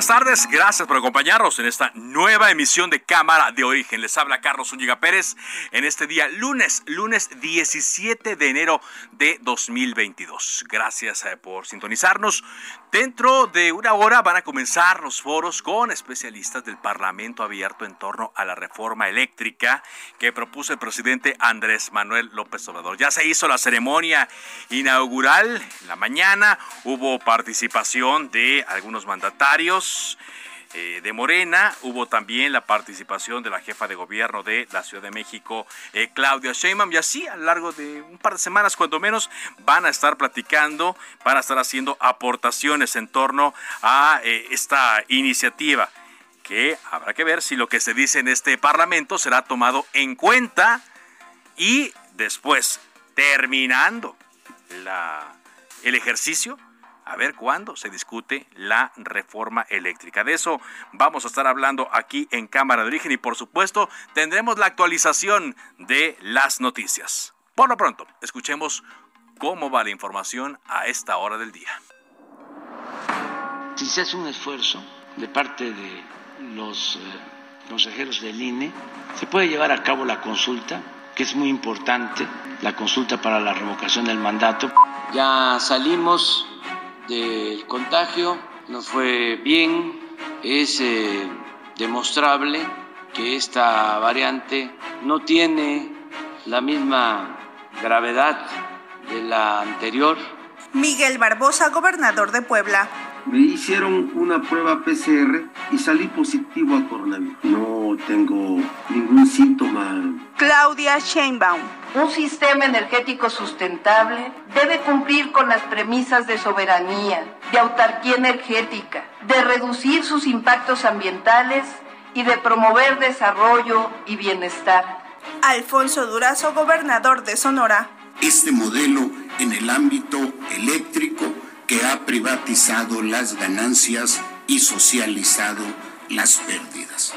Buenas tardes, gracias por acompañarnos en esta nueva emisión de Cámara de Origen. Les habla Carlos Úñiga Pérez en este día, lunes, lunes 17 de enero de 2022. Gracias eh, por sintonizarnos. Dentro de una hora van a comenzar los foros con especialistas del Parlamento abierto en torno a la reforma eléctrica que propuso el presidente Andrés Manuel López Obrador. Ya se hizo la ceremonia inaugural en la mañana, hubo participación de algunos mandatarios eh, de Morena. Hubo también la participación de la jefa de gobierno de la Ciudad de México, eh, Claudia Sheinbaum. Y así a lo largo de un par de semanas, cuando menos, van a estar platicando, van a estar haciendo aportaciones en torno a eh, esta iniciativa que habrá que ver si lo que se dice en este Parlamento será tomado en cuenta y después, terminando la, el ejercicio, a ver cuándo se discute la reforma eléctrica. De eso vamos a estar hablando aquí en Cámara de Origen y por supuesto tendremos la actualización de las noticias. Por lo pronto, escuchemos cómo va la información a esta hora del día. Si se hace un esfuerzo de parte de los eh, consejeros del INE, se puede llevar a cabo la consulta, que es muy importante, la consulta para la revocación del mandato. Ya salimos del contagio, nos fue bien, es eh, demostrable que esta variante no tiene la misma gravedad de la anterior. Miguel Barbosa, gobernador de Puebla. Me hicieron una prueba PCR y salí positivo a coronavirus. No tengo ningún síntoma. Claudia Sheinbaum. Un sistema energético sustentable debe cumplir con las premisas de soberanía, de autarquía energética, de reducir sus impactos ambientales y de promover desarrollo y bienestar. Alfonso Durazo, gobernador de Sonora. Este modelo en el ámbito eléctrico que ha privatizado las ganancias y socializado las pérdidas.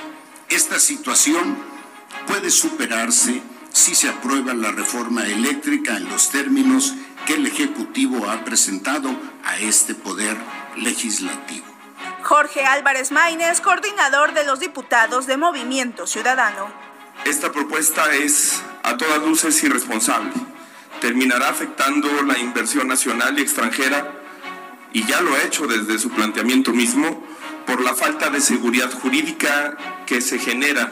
Esta situación puede superarse si se aprueba la reforma eléctrica en los términos que el Ejecutivo ha presentado a este poder legislativo. Jorge Álvarez Maínez, coordinador de los diputados de Movimiento Ciudadano. Esta propuesta es a todas luces irresponsable. Terminará afectando la inversión nacional y extranjera y ya lo ha hecho desde su planteamiento mismo, por la falta de seguridad jurídica que se genera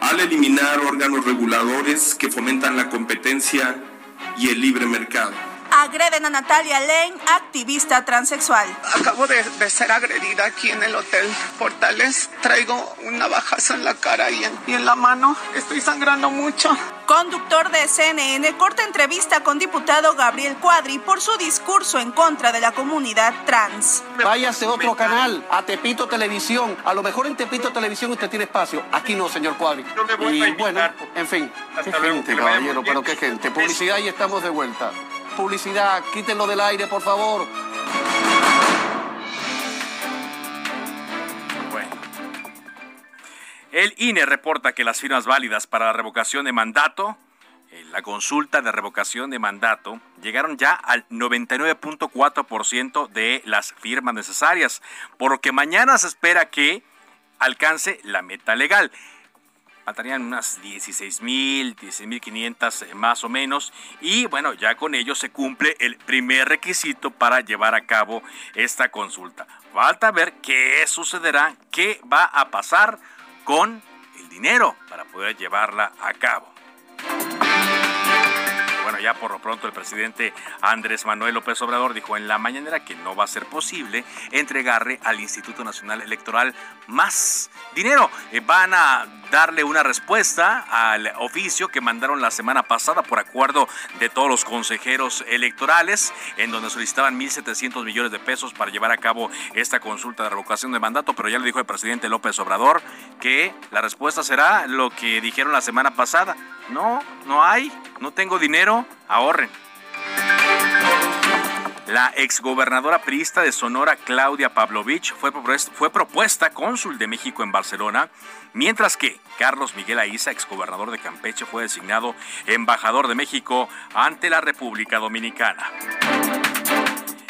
al eliminar órganos reguladores que fomentan la competencia y el libre mercado. Agreden a Natalia Lane, activista transexual. Acabo de, de, ser agredida aquí en el Hotel Portales. Traigo un navajazo en la cara y en, y en la mano. Estoy sangrando mucho. Conductor de CNN corta entrevista con diputado Gabriel Cuadri por su discurso en contra de la comunidad trans. Váyase a otro canal, a Tepito Televisión. A lo mejor en Tepito Televisión usted tiene espacio. Aquí no, señor Cuadri. Y bueno, en fin. Qué gente, caballero, pero qué gente. Publicidad y estamos de vuelta publicidad, quítenlo del aire, por favor. El INE reporta que las firmas válidas para la revocación de mandato, en la consulta de revocación de mandato, llegaron ya al 99.4% de las firmas necesarias, por lo que mañana se espera que alcance la meta legal. Faltarían unas 16 mil, 16 mil 500 eh, más o menos. Y bueno, ya con ello se cumple el primer requisito para llevar a cabo esta consulta. Falta ver qué sucederá, qué va a pasar con el dinero para poder llevarla a cabo. Bueno, ya por lo pronto el presidente Andrés Manuel López Obrador dijo en la mañanera que no va a ser posible entregarle al Instituto Nacional Electoral más dinero. Eh, van a darle una respuesta al oficio que mandaron la semana pasada por acuerdo de todos los consejeros electorales, en donde solicitaban 1.700 millones de pesos para llevar a cabo esta consulta de revocación de mandato, pero ya le dijo el presidente López Obrador que la respuesta será lo que dijeron la semana pasada. No, no hay, no tengo dinero, ahorren. La exgobernadora priista de Sonora, Claudia Pavlovich, fue, fue propuesta cónsul de México en Barcelona, mientras que Carlos Miguel Aiza, exgobernador de Campeche, fue designado embajador de México ante la República Dominicana.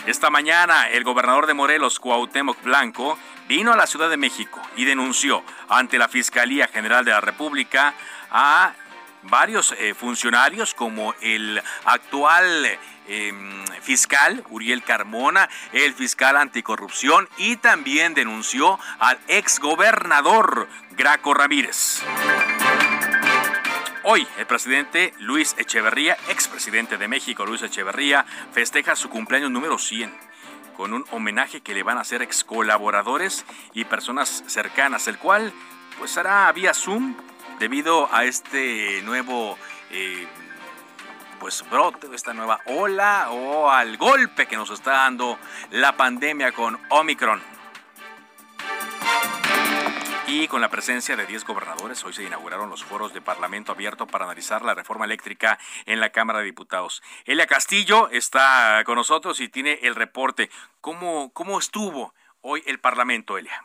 Esta mañana, el gobernador de Morelos, Cuauhtémoc Blanco, vino a la Ciudad de México y denunció ante la Fiscalía General de la República a varios eh, funcionarios como el actual em, fiscal Uriel Carmona, el fiscal anticorrupción y también denunció al exgobernador Graco Ramírez. Hoy el presidente Luis Echeverría, expresidente de México Luis Echeverría, festeja su cumpleaños número 100 con un homenaje que le van a hacer ex colaboradores y personas cercanas, el cual pues hará vía Zoom debido a este nuevo eh, pues brote, esta nueva ola o al golpe que nos está dando la pandemia con Omicron. Y con la presencia de 10 gobernadores, hoy se inauguraron los foros de Parlamento abierto para analizar la reforma eléctrica en la Cámara de Diputados. Elia Castillo está con nosotros y tiene el reporte. ¿Cómo, cómo estuvo hoy el Parlamento, Elia?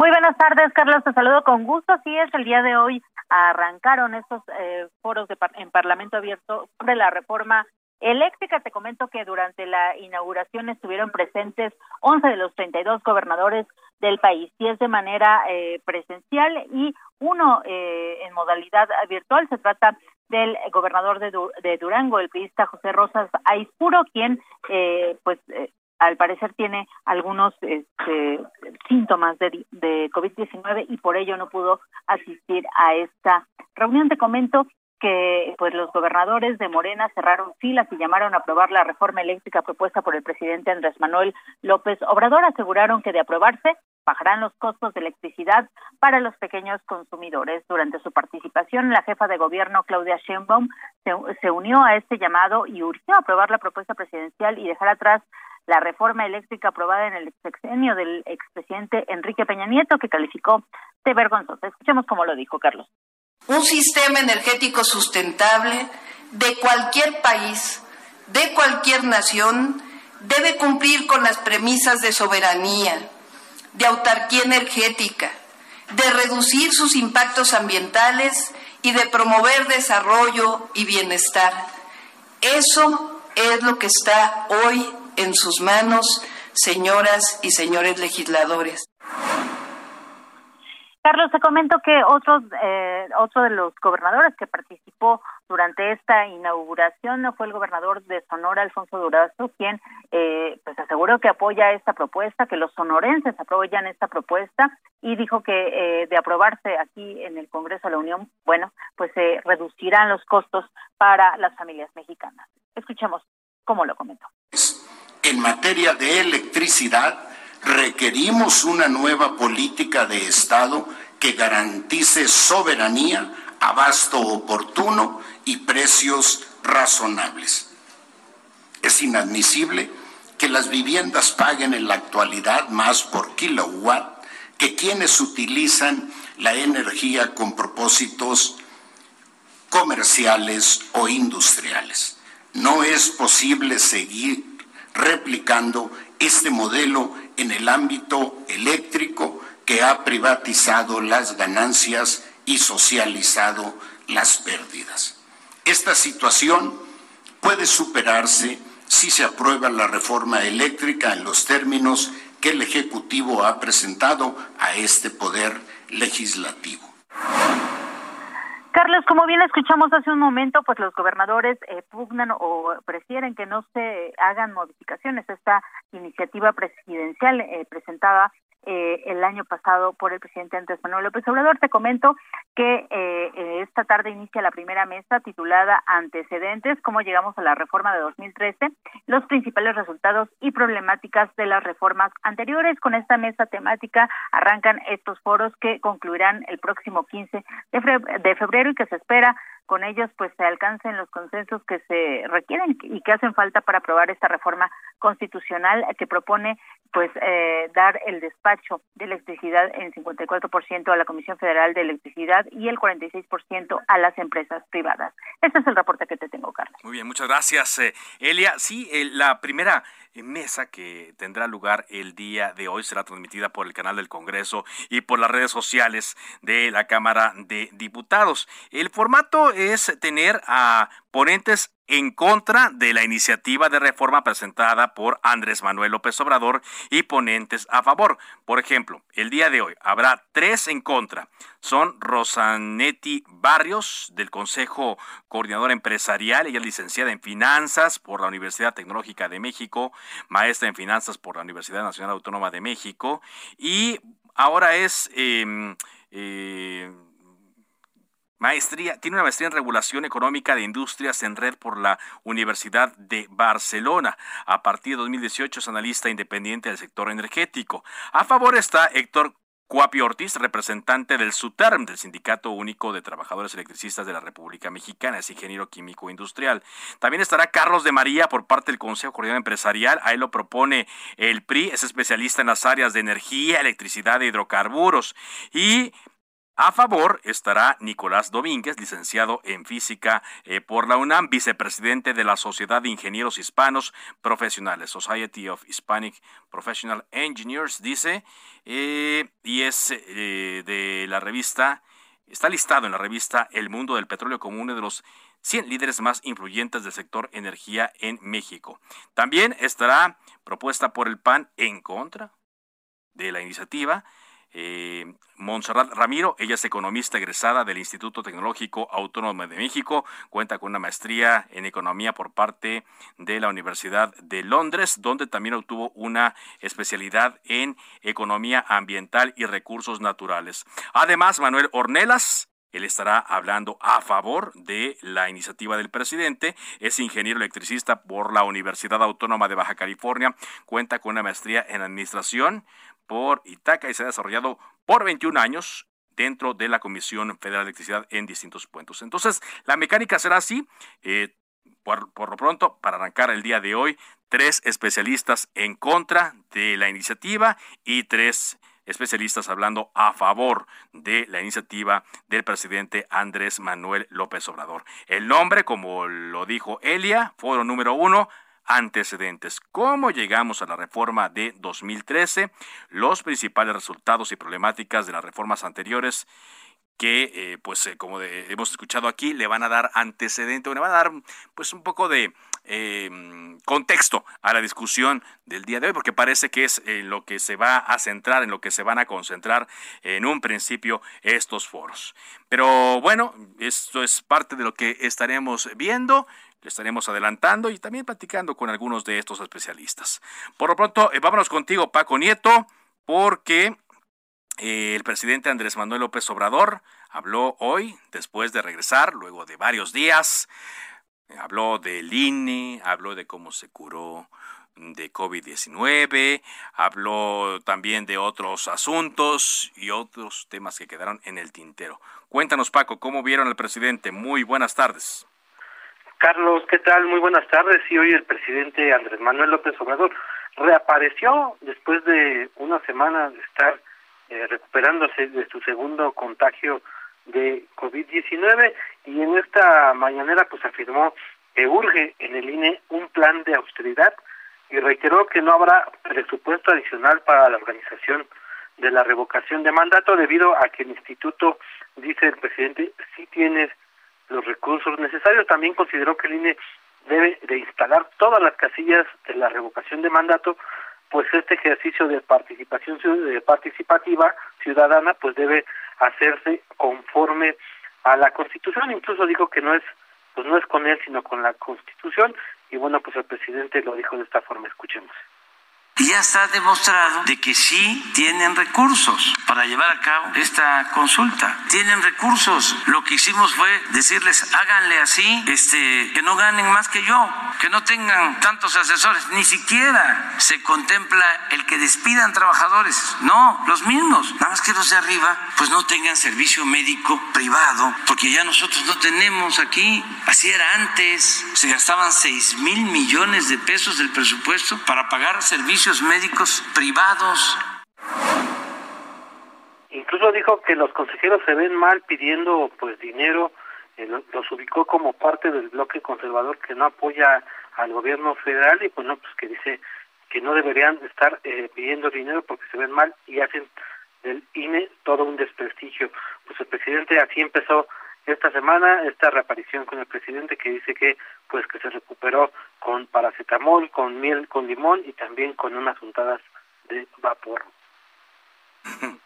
Muy buenas tardes, Carlos. Te saludo con gusto. Sí, es el día de hoy arrancaron estos eh, foros de en Parlamento Abierto sobre la reforma eléctrica. Te comento que durante la inauguración estuvieron presentes 11 de los 32 gobernadores del país, 10 de manera eh, presencial y uno eh, en modalidad virtual. Se trata del gobernador de, de Durango, el periodista José Rosas Aispuro, quien eh, pues eh, al parecer tiene algunos este, síntomas de, de COVID-19 y por ello no pudo asistir a esta reunión. Te comento que pues los gobernadores de Morena cerraron filas y llamaron a aprobar la reforma eléctrica propuesta por el presidente Andrés Manuel López Obrador. Aseguraron que de aprobarse bajarán los costos de electricidad para los pequeños consumidores. Durante su participación, la jefa de gobierno Claudia Sheinbaum se, se unió a este llamado y urgió aprobar la propuesta presidencial y dejar atrás la reforma eléctrica aprobada en el sexenio del expresidente Enrique Peña Nieto, que calificó de vergonzosa. Escuchemos cómo lo dijo Carlos. Un sistema energético sustentable de cualquier país, de cualquier nación, debe cumplir con las premisas de soberanía, de autarquía energética, de reducir sus impactos ambientales y de promover desarrollo y bienestar. Eso es lo que está hoy en sus manos, señoras y señores legisladores. Carlos, te comento que otros, eh, otro de los gobernadores que participó durante esta inauguración fue el gobernador de Sonora, Alfonso Durazo, quien eh, pues aseguró que apoya esta propuesta, que los sonorenses apoyan esta propuesta y dijo que eh, de aprobarse aquí en el Congreso de la Unión, bueno, pues se reducirán los costos para las familias mexicanas. Escuchemos cómo lo comentó. En materia de electricidad, requerimos una nueva política de Estado que garantice soberanía, abasto oportuno y precios razonables. Es inadmisible que las viviendas paguen en la actualidad más por kilowatt que quienes utilizan la energía con propósitos comerciales o industriales. No es posible seguir replicando este modelo en el ámbito eléctrico que ha privatizado las ganancias y socializado las pérdidas. Esta situación puede superarse si se aprueba la reforma eléctrica en los términos que el Ejecutivo ha presentado a este Poder legislativo. Como bien escuchamos hace un momento, pues los gobernadores eh, pugnan o prefieren que no se hagan modificaciones. A esta iniciativa presidencial eh, presentada eh, el año pasado por el presidente Andrés Manuel López Obrador. Te comento que eh, esta tarde inicia la primera mesa titulada Antecedentes, cómo llegamos a la reforma de 2013, los principales resultados y problemáticas de las reformas anteriores. Con esta mesa temática arrancan estos foros que concluirán el próximo 15 de febrero y que se espera con ellos pues se alcancen los consensos que se requieren y que hacen falta para aprobar esta reforma constitucional que propone pues eh, dar el despacho de electricidad en 54% a la Comisión Federal de Electricidad y el 46% a las empresas privadas. Este es el reporte que te tengo, Carlos. Muy bien, muchas gracias, eh, Elia. Sí, eh, la primera mesa que tendrá lugar el día de hoy será transmitida por el canal del Congreso y por las redes sociales de la Cámara de Diputados. El formato es tener a ponentes en contra de la iniciativa de reforma presentada por Andrés Manuel López Obrador y ponentes a favor. Por ejemplo, el día de hoy habrá tres en contra. Son Rosanetti Barrios, del Consejo Coordinador Empresarial, ella es licenciada en Finanzas por la Universidad Tecnológica de México, maestra en Finanzas por la Universidad Nacional Autónoma de México y ahora es... Em, eh, Maestría, tiene una maestría en regulación económica de industrias en red por la Universidad de Barcelona. A partir de 2018 es analista independiente del sector energético. A favor está Héctor Cuapi Ortiz, representante del SUTERM, del Sindicato Único de Trabajadores Electricistas de la República Mexicana, es ingeniero químico industrial. También estará Carlos de María por parte del Consejo Coordinador Empresarial, ahí lo propone el PRI, es especialista en las áreas de energía, electricidad e hidrocarburos. Y a favor estará Nicolás Domínguez, licenciado en física eh, por la UNAM, vicepresidente de la Sociedad de Ingenieros Hispanos Profesionales, Society of Hispanic Professional Engineers, dice, eh, y es eh, de la revista, está listado en la revista El Mundo del Petróleo como uno de los 100 líderes más influyentes del sector energía en México. También estará propuesta por el PAN en contra de la iniciativa eh, Montserrat Ramiro, ella es economista egresada del Instituto Tecnológico Autónomo de México, cuenta con una maestría en economía por parte de la Universidad de Londres, donde también obtuvo una especialidad en economía ambiental y recursos naturales. Además, Manuel Ornelas, él estará hablando a favor de la iniciativa del presidente. Es ingeniero electricista por la Universidad Autónoma de Baja California. Cuenta con una maestría en administración por Itaca y se ha desarrollado por 21 años dentro de la Comisión Federal de Electricidad en distintos puntos. Entonces, la mecánica será así. Eh, por, lo pronto, para arrancar el día de hoy, tres especialistas en contra de la iniciativa y tres especialistas hablando a favor de la iniciativa del presidente Andrés Manuel López Obrador. El nombre, como lo dijo Elia, foro número uno, antecedentes. ¿Cómo llegamos a la reforma de 2013? Los principales resultados y problemáticas de las reformas anteriores que, eh, pues, eh, como hemos escuchado aquí, le van a dar antecedente, le van a dar, pues, un poco de em, contexto a la discusión del día de hoy, porque parece que es en lo que se va a centrar, en lo que se van a concentrar en un principio estos foros. Pero bueno, esto es parte de lo que estaremos viendo le estaremos adelantando y también platicando con algunos de estos especialistas. Por lo pronto, eh, vámonos contigo, Paco Nieto, porque eh, el presidente Andrés Manuel López Obrador habló hoy, después de regresar, luego de varios días, habló del INE, habló de cómo se curó de COVID-19, habló también de otros asuntos y otros temas que quedaron en el tintero. Cuéntanos, Paco, ¿cómo vieron al presidente? Muy buenas tardes. Carlos, ¿qué tal? Muy buenas tardes. Y hoy el presidente Andrés Manuel López Obrador reapareció después de una semana de estar eh, recuperándose de su segundo contagio de COVID-19 y en esta mañanera pues afirmó que urge en el INE un plan de austeridad y reiteró que no habrá presupuesto adicional para la organización de la revocación de mandato debido a que el instituto, dice el presidente, sí tiene los recursos necesarios. También consideró que el INE debe de instalar todas las casillas de la revocación de mandato, pues este ejercicio de participación participativa ciudadana pues debe hacerse conforme a la Constitución, incluso dijo que no es pues no es con él sino con la Constitución y bueno, pues el presidente lo dijo de esta forma, escuchemos. Ya está demostrado de que sí tienen recursos para llevar a cabo esta consulta. Tienen recursos. Lo que hicimos fue decirles, háganle así, este, que no ganen más que yo, que no tengan tantos asesores. Ni siquiera se contempla el que despidan trabajadores. No, los mismos. Nada más que los de arriba, pues no tengan servicio médico privado, porque ya nosotros no tenemos aquí. Así era antes. Se gastaban 6 mil millones de pesos del presupuesto para pagar servicios médicos privados. Incluso dijo que los consejeros se ven mal pidiendo pues dinero, eh, los ubicó como parte del bloque conservador que no apoya al gobierno federal y pues no, pues que dice que no deberían estar eh, pidiendo dinero porque se ven mal y hacen del INE todo un desprestigio. Pues el presidente así empezó esta semana esta reaparición con el presidente que dice que pues que se recuperó con paracetamol, con miel con limón y también con unas untadas de vapor.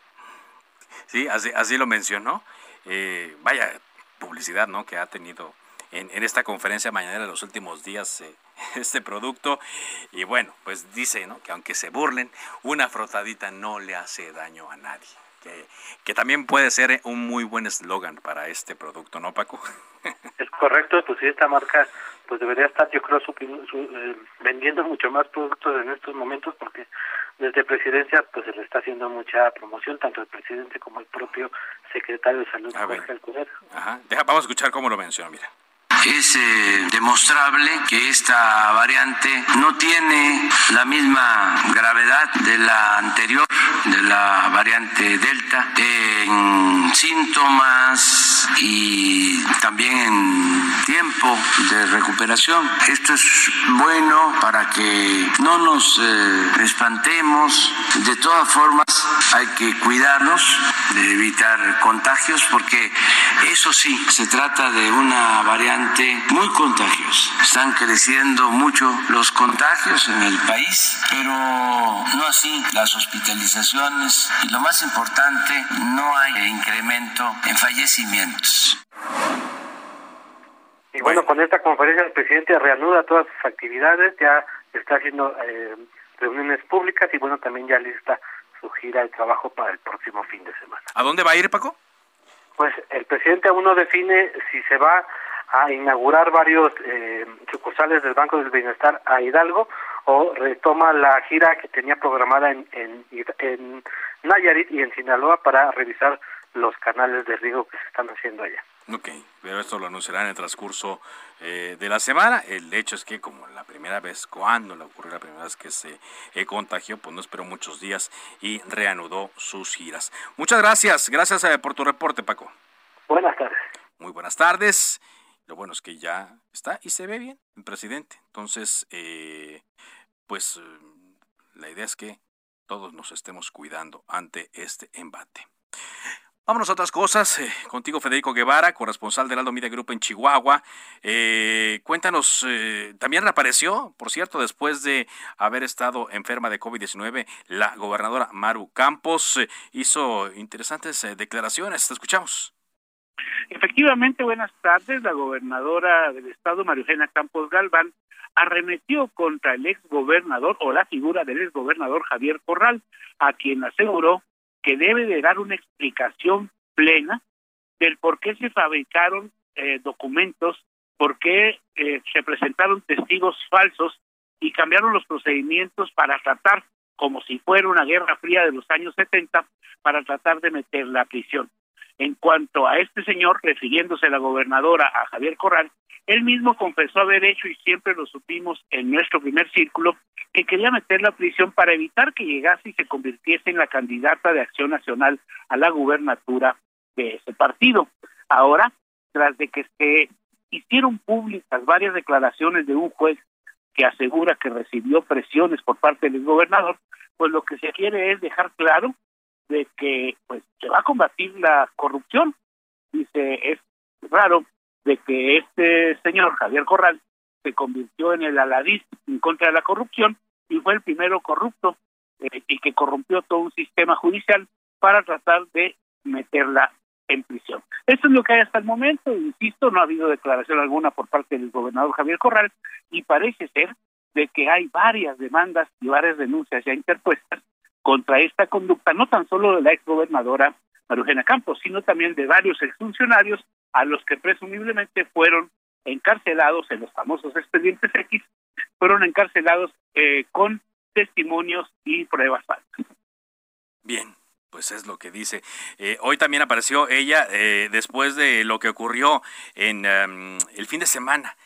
Sí, así, así lo mencionó. Eh, vaya publicidad, ¿no? Que ha tenido en, en esta conferencia mañana en los últimos días eh, este producto. Y bueno, pues dice, ¿no? Que aunque se burlen, una frotadita no le hace daño a nadie que, también puede ser un muy buen eslogan para este producto, ¿no, Paco? Es correcto, pues sí, esta marca pues debería estar, yo creo, eh, vendiendo mucho más productos en estos momentos porque desde presidencia pues se le está haciendo mucha promoción, tanto el presidente como el propio secretario de Salud, Jorge. Ajá. vamos a escuchar cómo lo menciona, mira es eh, demostrable que esta variante no tiene la misma gravedad de la anterior, de la variante Delta, en síntomas y también en tiempo de recuperación. Esto es bueno para que no nos eh, espantemos. De todas formas, hay que cuidarnos de evitar contagios porque eso sí, se trata de una variante muy contagiosa. Están creciendo mucho los contagios en el país, pero no así las hospitalizaciones y lo más importante, no hay incremento en fallecimientos. Y bueno, con esta conferencia el presidente reanuda todas sus actividades, ya está haciendo eh, reuniones públicas y bueno, también ya lista su gira de trabajo para el próximo fin de semana. ¿A dónde va a ir, Paco? Pues el presidente aún no define si se va a inaugurar varios eh, sucursales del Banco del Bienestar a Hidalgo o retoma la gira que tenía programada en, en, en Nayarit y en Sinaloa para revisar los canales de riego que se están haciendo allá. Ok, pero esto lo anunciará en el transcurso eh, de la semana. El hecho es que como la primera vez, cuando le ocurrió la primera vez que se eh, contagió, pues no esperó muchos días y reanudó sus giras. Muchas gracias, gracias eh, por tu reporte, Paco. Buenas tardes. Muy buenas tardes. Lo bueno es que ya está y se ve bien el presidente. Entonces, eh, pues la idea es que todos nos estemos cuidando ante este embate. Vámonos a otras cosas. Eh, contigo, Federico Guevara, corresponsal del Aldo Media Group en Chihuahua. Eh, cuéntanos, también reapareció, por cierto, después de haber estado enferma de COVID-19, la gobernadora Maru Campos hizo interesantes declaraciones. Te escuchamos. Efectivamente, buenas tardes. La gobernadora del estado, Mariujena Campos Galván, arremetió contra el exgobernador o la figura del exgobernador Javier Corral, a quien aseguró que debe de dar una explicación plena del por qué se fabricaron eh, documentos, por qué eh, se presentaron testigos falsos y cambiaron los procedimientos para tratar, como si fuera una guerra fría de los años 70, para tratar de meter la prisión. En cuanto a este señor, refiriéndose a la gobernadora, a Javier Corral, él mismo confesó haber hecho, y siempre lo supimos en nuestro primer círculo, que quería meter la prisión para evitar que llegase y se convirtiese en la candidata de Acción Nacional a la gubernatura de ese partido. Ahora, tras de que se hicieron públicas varias declaraciones de un juez que asegura que recibió presiones por parte del gobernador, pues lo que se quiere es dejar claro de que pues se va a combatir la corrupción. Dice, es raro de que este señor Javier Corral se convirtió en el aladís en contra de la corrupción y fue el primero corrupto eh, y que corrompió todo un sistema judicial para tratar de meterla en prisión. Esto es lo que hay hasta el momento, insisto, no ha habido declaración alguna por parte del gobernador Javier Corral y parece ser de que hay varias demandas y varias denuncias ya interpuestas contra esta conducta, no tan solo de la exgobernadora Marujena Campos, sino también de varios exfuncionarios a los que presumiblemente fueron encarcelados en los famosos expedientes X, fueron encarcelados eh, con testimonios y pruebas falsas. Bien, pues es lo que dice. Eh, hoy también apareció ella eh, después de lo que ocurrió en em, el fin de semana.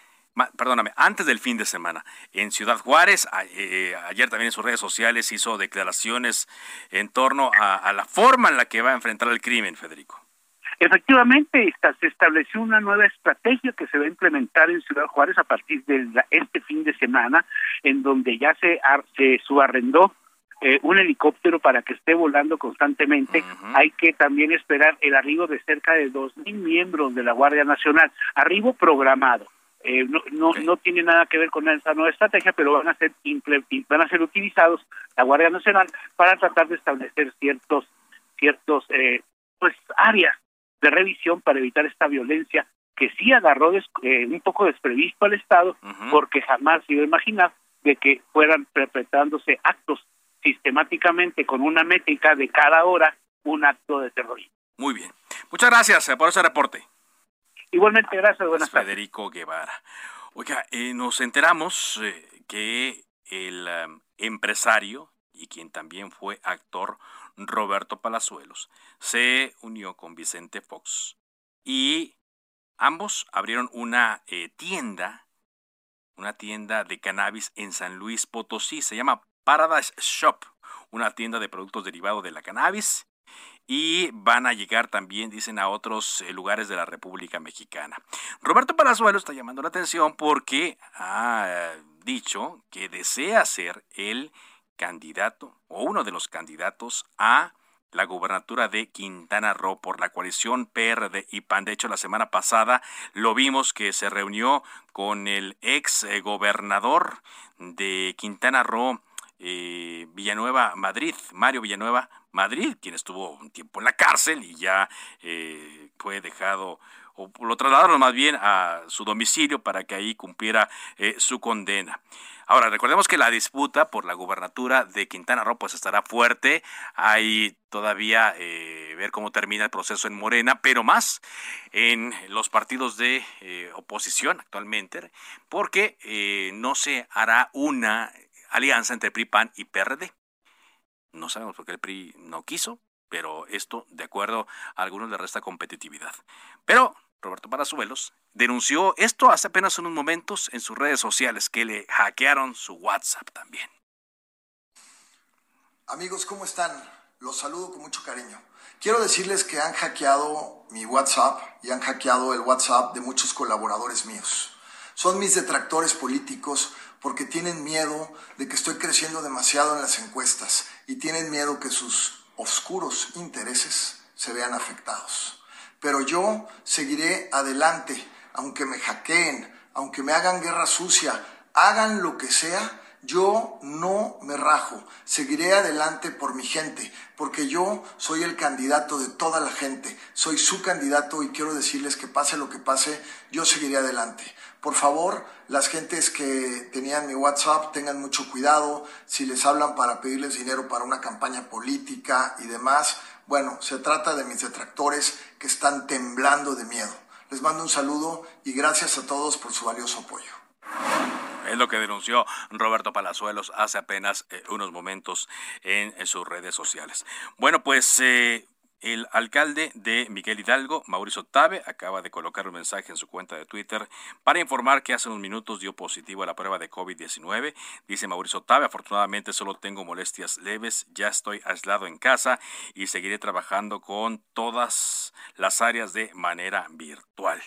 Perdóname, antes del fin de semana, en Ciudad Juárez, eh, ayer también en sus redes sociales hizo declaraciones en torno a, la forma en la que va a enfrentar el crimen, Federico. Efectivamente, se estableció una nueva estrategia que se va a implementar en Ciudad Juárez a partir de este fin de semana, en donde ya se, se subarrendó eh, un helicóptero para que esté volando constantemente, hay que también esperar el arribo de cerca de dos mil miembros de la Guardia Nacional, arribo programado. Eh, no, no, no tiene nada que ver con esa nueva estrategia, pero van a ser van a ser utilizados la Guardia Nacional para tratar de establecer ciertos ciertos eh, pues áreas de revisión para evitar esta violencia que sí agarró eh, un poco desprevisto al Estado, porque jamás se iba a imaginar de que fueran perpetrándose actos sistemáticamente con una métrica de cada hora un acto de terrorismo. Muy bien. Muchas gracias eh, por ese reporte. Igualmente, gracias. Buenas Federico Guevara. Oiga, eh, nos enteramos eh, que el empresario y quien también fue actor, Roberto Palazuelos, se unió con Vicente Fox y ambos abrieron una tienda, una tienda de cannabis en San Luis Potosí. Se llama Paradise Shop, una tienda de productos derivados de la cannabis. Y van a llegar también, dicen, a otros eh, lugares de la República Mexicana. Roberto Palazuelo está llamando la atención porque ha dicho que desea ser el candidato o uno de los candidatos a la gubernatura de Quintana Roo por la coalición PRD y PAN. De hecho, la semana pasada lo vimos que se reunió con el ex eh, gobernador de Quintana Roo, eh, Villanueva Madrid, Mario Villanueva Madrid, quien estuvo un tiempo en la cárcel y ya eh, fue dejado o lo trasladaron más bien a su domicilio para que ahí cumpliera eh, su condena. Ahora, recordemos que la disputa por la gubernatura de Quintana Roo pues estará fuerte. Hay todavía ver cómo termina el proceso en Morena, pero más en los partidos de oposición actualmente, porque no se hará una alianza entre PRI, PAN y PRD. No sabemos por qué el PRI no quiso, pero esto, de acuerdo a algunos, le resta competitividad. Pero Roberto Parazuelos denunció esto hace apenas unos momentos en sus redes sociales, que le hackearon su WhatsApp también. Amigos, ¿cómo están? Los saludo con mucho cariño. Quiero decirles que han hackeado mi WhatsApp y han hackeado el WhatsApp de muchos colaboradores míos. Son mis detractores políticos porque tienen miedo de que estoy creciendo demasiado en las encuestas y tienen miedo que sus oscuros intereses se vean afectados. Pero yo seguiré adelante, aunque me hackeen, aunque me hagan guerra sucia, hagan lo que sea, yo no me rajo, seguiré adelante por mi gente, porque yo soy el candidato de toda la gente, soy su candidato y quiero decirles que pase lo que pase, yo seguiré adelante. Por favor, las gentes que tenían mi WhatsApp tengan mucho cuidado si les hablan para pedirles dinero para una campaña política y demás. Bueno, se trata de mis detractores que están temblando de miedo. Les mando un saludo y gracias a todos por su valioso apoyo. Es lo que denunció Roberto Palazuelos hace apenas eh, unos momentos en, sus redes sociales. Bueno, pues eh, el alcalde de Miguel Hidalgo, Mauricio Tabe, acaba de colocar un mensaje en su cuenta de Twitter para informar que hace unos minutos dio positivo a la prueba de COVID-19. Dice Mauricio Tabe, afortunadamente solo tengo molestias leves, ya estoy aislado en casa y seguiré trabajando con todas las áreas de manera virtual.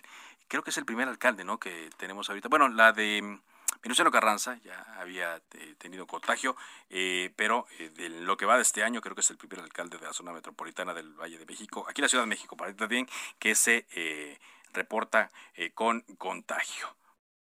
Creo que es el primer alcalde, ¿no? Que tenemos ahorita. Bueno, la de Venustiano Carranza ya había eh, tenido contagio, eh, pero eh, de lo que va de este año creo que es el primer alcalde de la zona metropolitana del Valle de México, aquí la Ciudad de México, para bien, que se reporta con contagio.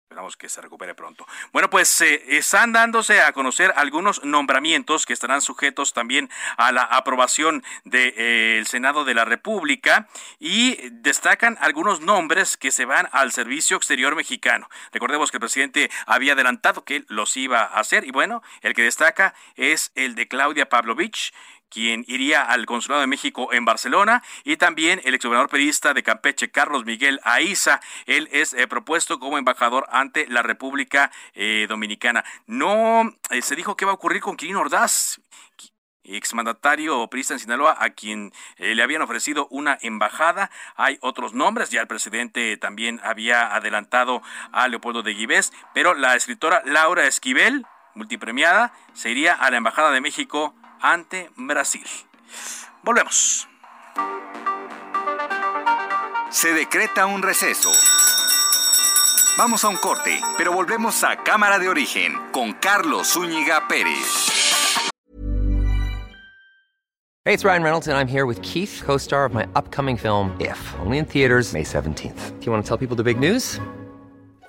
Esperamos que se recupere pronto. Bueno, pues eh, están dándose a conocer algunos nombramientos que estarán sujetos también a la aprobación del eh, Senado de la República y destacan algunos nombres que se van al Servicio Exterior Mexicano. Recordemos que el presidente había adelantado que los iba a hacer y bueno, el que destaca es el de Claudia Pavlovich, quien iría al Consulado de México en Barcelona, y también el exgobernador periodista de Campeche, Carlos Miguel Aiza. Él es eh, propuesto como embajador ante la República eh, Dominicana. No eh, se dijo qué va a ocurrir con Quirino Ordaz exmandatario priista en Sinaloa, a quien le habían ofrecido una embajada. Hay otros nombres, ya el presidente también había adelantado a Leopoldo de Guibés, pero la escritora Laura Esquivel, multipremiada, se iría a la Embajada de México ante Brasil. Volvemos. Se decreta un receso. Vamos a un corte, pero volvemos a Cámara de Origen con Carlos Zúñiga Pérez. Hey, it's Ryan Reynolds, and I'm here with Keith, co star of my upcoming film, If, only in theaters, May 17th. Do you want to tell people the big news?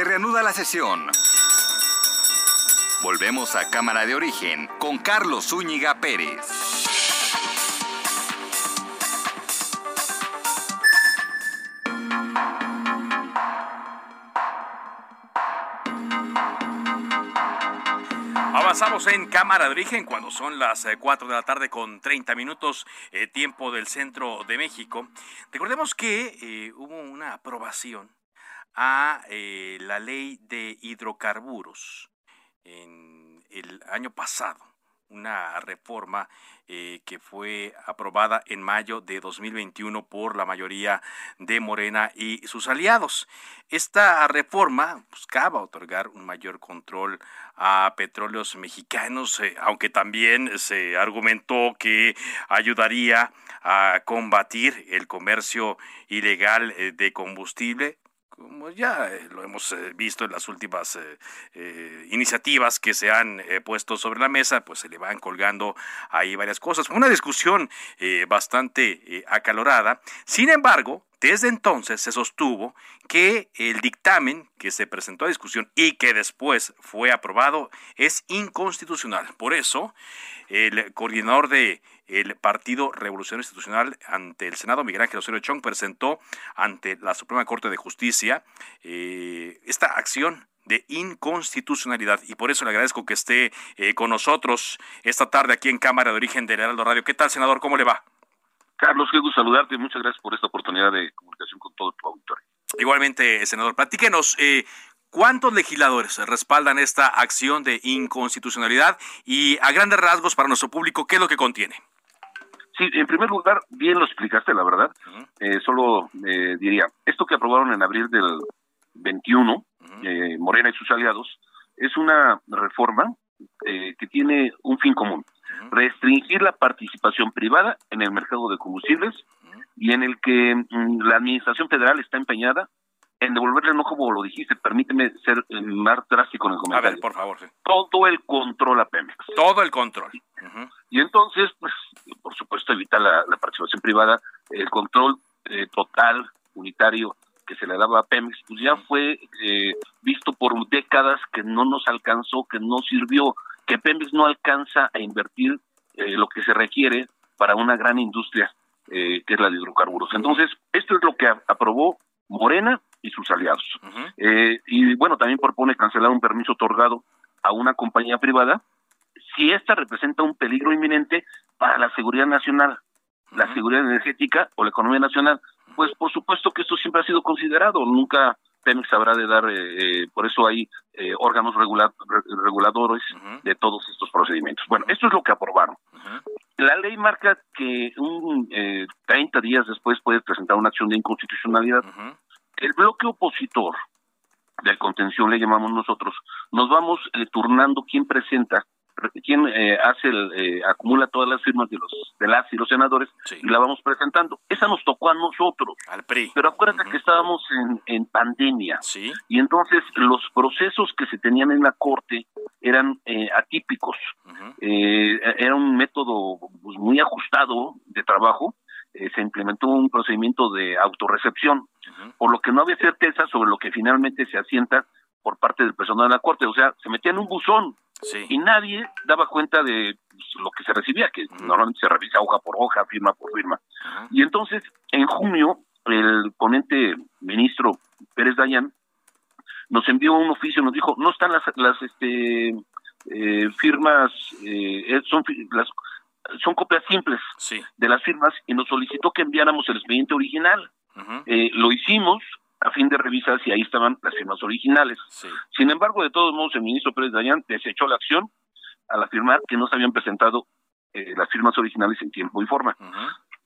Se reanuda la sesión. Volvemos a Cámara de Origen con Carlos Zúñiga Pérez. Avanzamos en Cámara de Origen cuando son las 4 de la tarde con 30 minutos, eh, tiempo del centro de México. Recordemos que eh, hubo una aprobación a eh, la ley de hidrocarburos en el año pasado, una reforma eh, que fue aprobada en mayo de 2021 por la mayoría de Morena y sus aliados. Esta reforma buscaba otorgar un mayor control a petróleos mexicanos, eh, aunque también se argumentó que ayudaría a combatir el comercio ilegal de combustible como ya eh, lo hemos eh, visto en las últimas eh, iniciativas que se han puesto sobre la mesa, pues se le van colgando ahí varias cosas. Una discusión bastante acalorada. Sin embargo, desde entonces se sostuvo que el dictamen que se presentó a discusión y que después fue aprobado es inconstitucional. Por eso, el coordinador de el Partido Revolución Institucional ante el Senado, Miguel Ángel Osorio Chong, presentó ante la Suprema Corte de Justicia eh, esta acción de inconstitucionalidad y por eso le agradezco que esté eh, con nosotros esta tarde aquí en Cámara de Origen del Heraldo Radio. ¿Qué tal, senador? ¿Cómo le va? Carlos, qué gusto saludarte. Muchas gracias por esta oportunidad de comunicación con todo tu auditorio. Igualmente, senador, platíquenos, eh, ¿Cuántos legisladores respaldan esta acción de inconstitucionalidad? Y a grandes rasgos para nuestro público, ¿qué es lo que contiene? Sí, en primer lugar, bien lo explicaste, la verdad. Eh, solo eh, diría, esto que aprobaron en abril del 21, eh, Morena y sus aliados, es una reforma que tiene un fin común, restringir la participación privada en el mercado de combustibles y en el que mm, la Administración Federal está empeñada en devolverle, no como lo dijiste, permíteme ser más drástico en el comentario. A ver, por favor. Todo el control a Pemex. Todo el control. Y entonces, pues, por supuesto, evitar la, participación privada, el control eh, total, unitario que se le daba a Pemex, pues ya fue eh, visto por décadas que no nos alcanzó, que no sirvió, que Pemex no alcanza a invertir eh, lo que se requiere para una gran industria que es la de hidrocarburos. Entonces, esto es lo que aprobó Morena y sus aliados. Eh, y bueno, también propone cancelar un permiso otorgado a una compañía privada si ésta representa un peligro inminente para la seguridad nacional, la seguridad energética o la economía nacional. Pues por supuesto que esto siempre ha sido considerado, nunca Pemex habrá de dar, eh, eh, por eso hay órganos reguladores de todos estos procedimientos. Bueno, esto es lo que aprobaron. La ley marca que un 30 días después puede presentar una acción de inconstitucionalidad. El bloque opositor de contención, le llamamos nosotros, nos vamos eh, turnando quién presenta, quién eh, hace el, eh, acumula todas las firmas de los de las y los senadores y la vamos presentando. Esa nos tocó a nosotros. Al PRI. Pero acuérdate que estábamos en, en pandemia. Sí. Y entonces los procesos que se tenían en la corte eran atípicos. era un método pues, muy ajustado de trabajo. se implementó un procedimiento de autorrecepción por lo que no había certeza sobre lo que finalmente se asienta por parte del personal de la Corte. O sea, se metía en un buzón y nadie daba cuenta de lo que se recibía, que normalmente se revisa hoja por hoja, firma por firma. Y entonces, en junio, el ponente ministro Pérez Dayan nos envió un oficio, nos dijo, no están las, las este, eh, firmas, eh, son las son copias simples de las firmas y nos solicitó que enviáramos el expediente original. Eh, lo hicimos a fin de revisar si ahí estaban las firmas originales. Sin embargo, de todos modos, el ministro Pérez Dayan desechó la acción al afirmar que no se habían presentado eh, las firmas originales en tiempo y forma.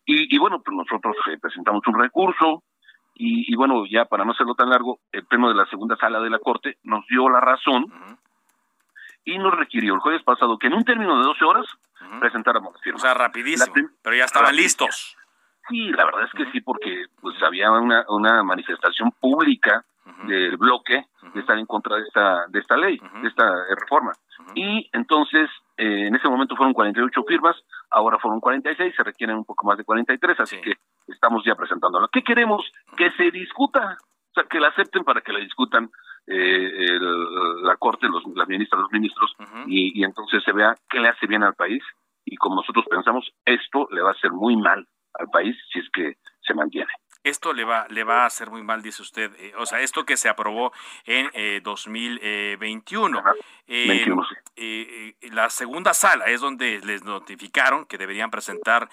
y, bueno, pues nosotros eh, presentamos un recurso y, bueno, ya para no hacerlo tan largo, el pleno de la segunda sala de la Corte nos dio la razón y nos requirió el jueves pasado que en un término de 12 horas presentáramos las firmas. O sea, rapidísimo, pero ya estaban listos. Sí, la verdad es que sí, porque pues había una, una manifestación pública del bloque de estar en contra de esta de esta ley, de esta eh, reforma. Y entonces, eh, en ese momento fueron 48 firmas, ahora fueron 46, se requieren un poco más de 43, así que estamos ya presentándolo. ¿Qué queremos? Que se discuta, o sea, que la acepten para que la discutan eh, la Corte, los, las ministras, los ministros, y, y entonces se vea qué le hace bien al país. Y como nosotros pensamos, esto le va a hacer muy mal al país si es que se mantiene. Esto le va, le va a hacer muy mal, dice usted. Eh, o sea, esto que se aprobó en 2021. Eh, eh, la segunda sala es donde les notificaron que deberían presentar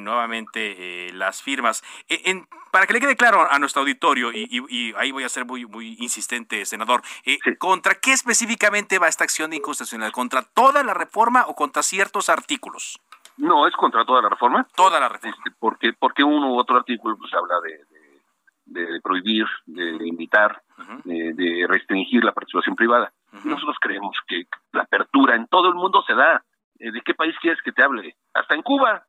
nuevamente las firmas. En, para que le quede claro a nuestro auditorio, y, ahí voy a ser muy, muy insistente, senador, ¿contra qué específicamente va esta acción de inconstitucionalidad? ¿Contra toda la reforma o contra ciertos artículos? No, es contra toda la reforma. Toda la reforma. Este, porque, porque uno u otro artículo pues habla de, de, prohibir, de limitar, de, restringir la participación privada. Nosotros creemos que la apertura en todo el mundo se da. Eh, ¿De qué país quieres que te hable? Hasta en Cuba,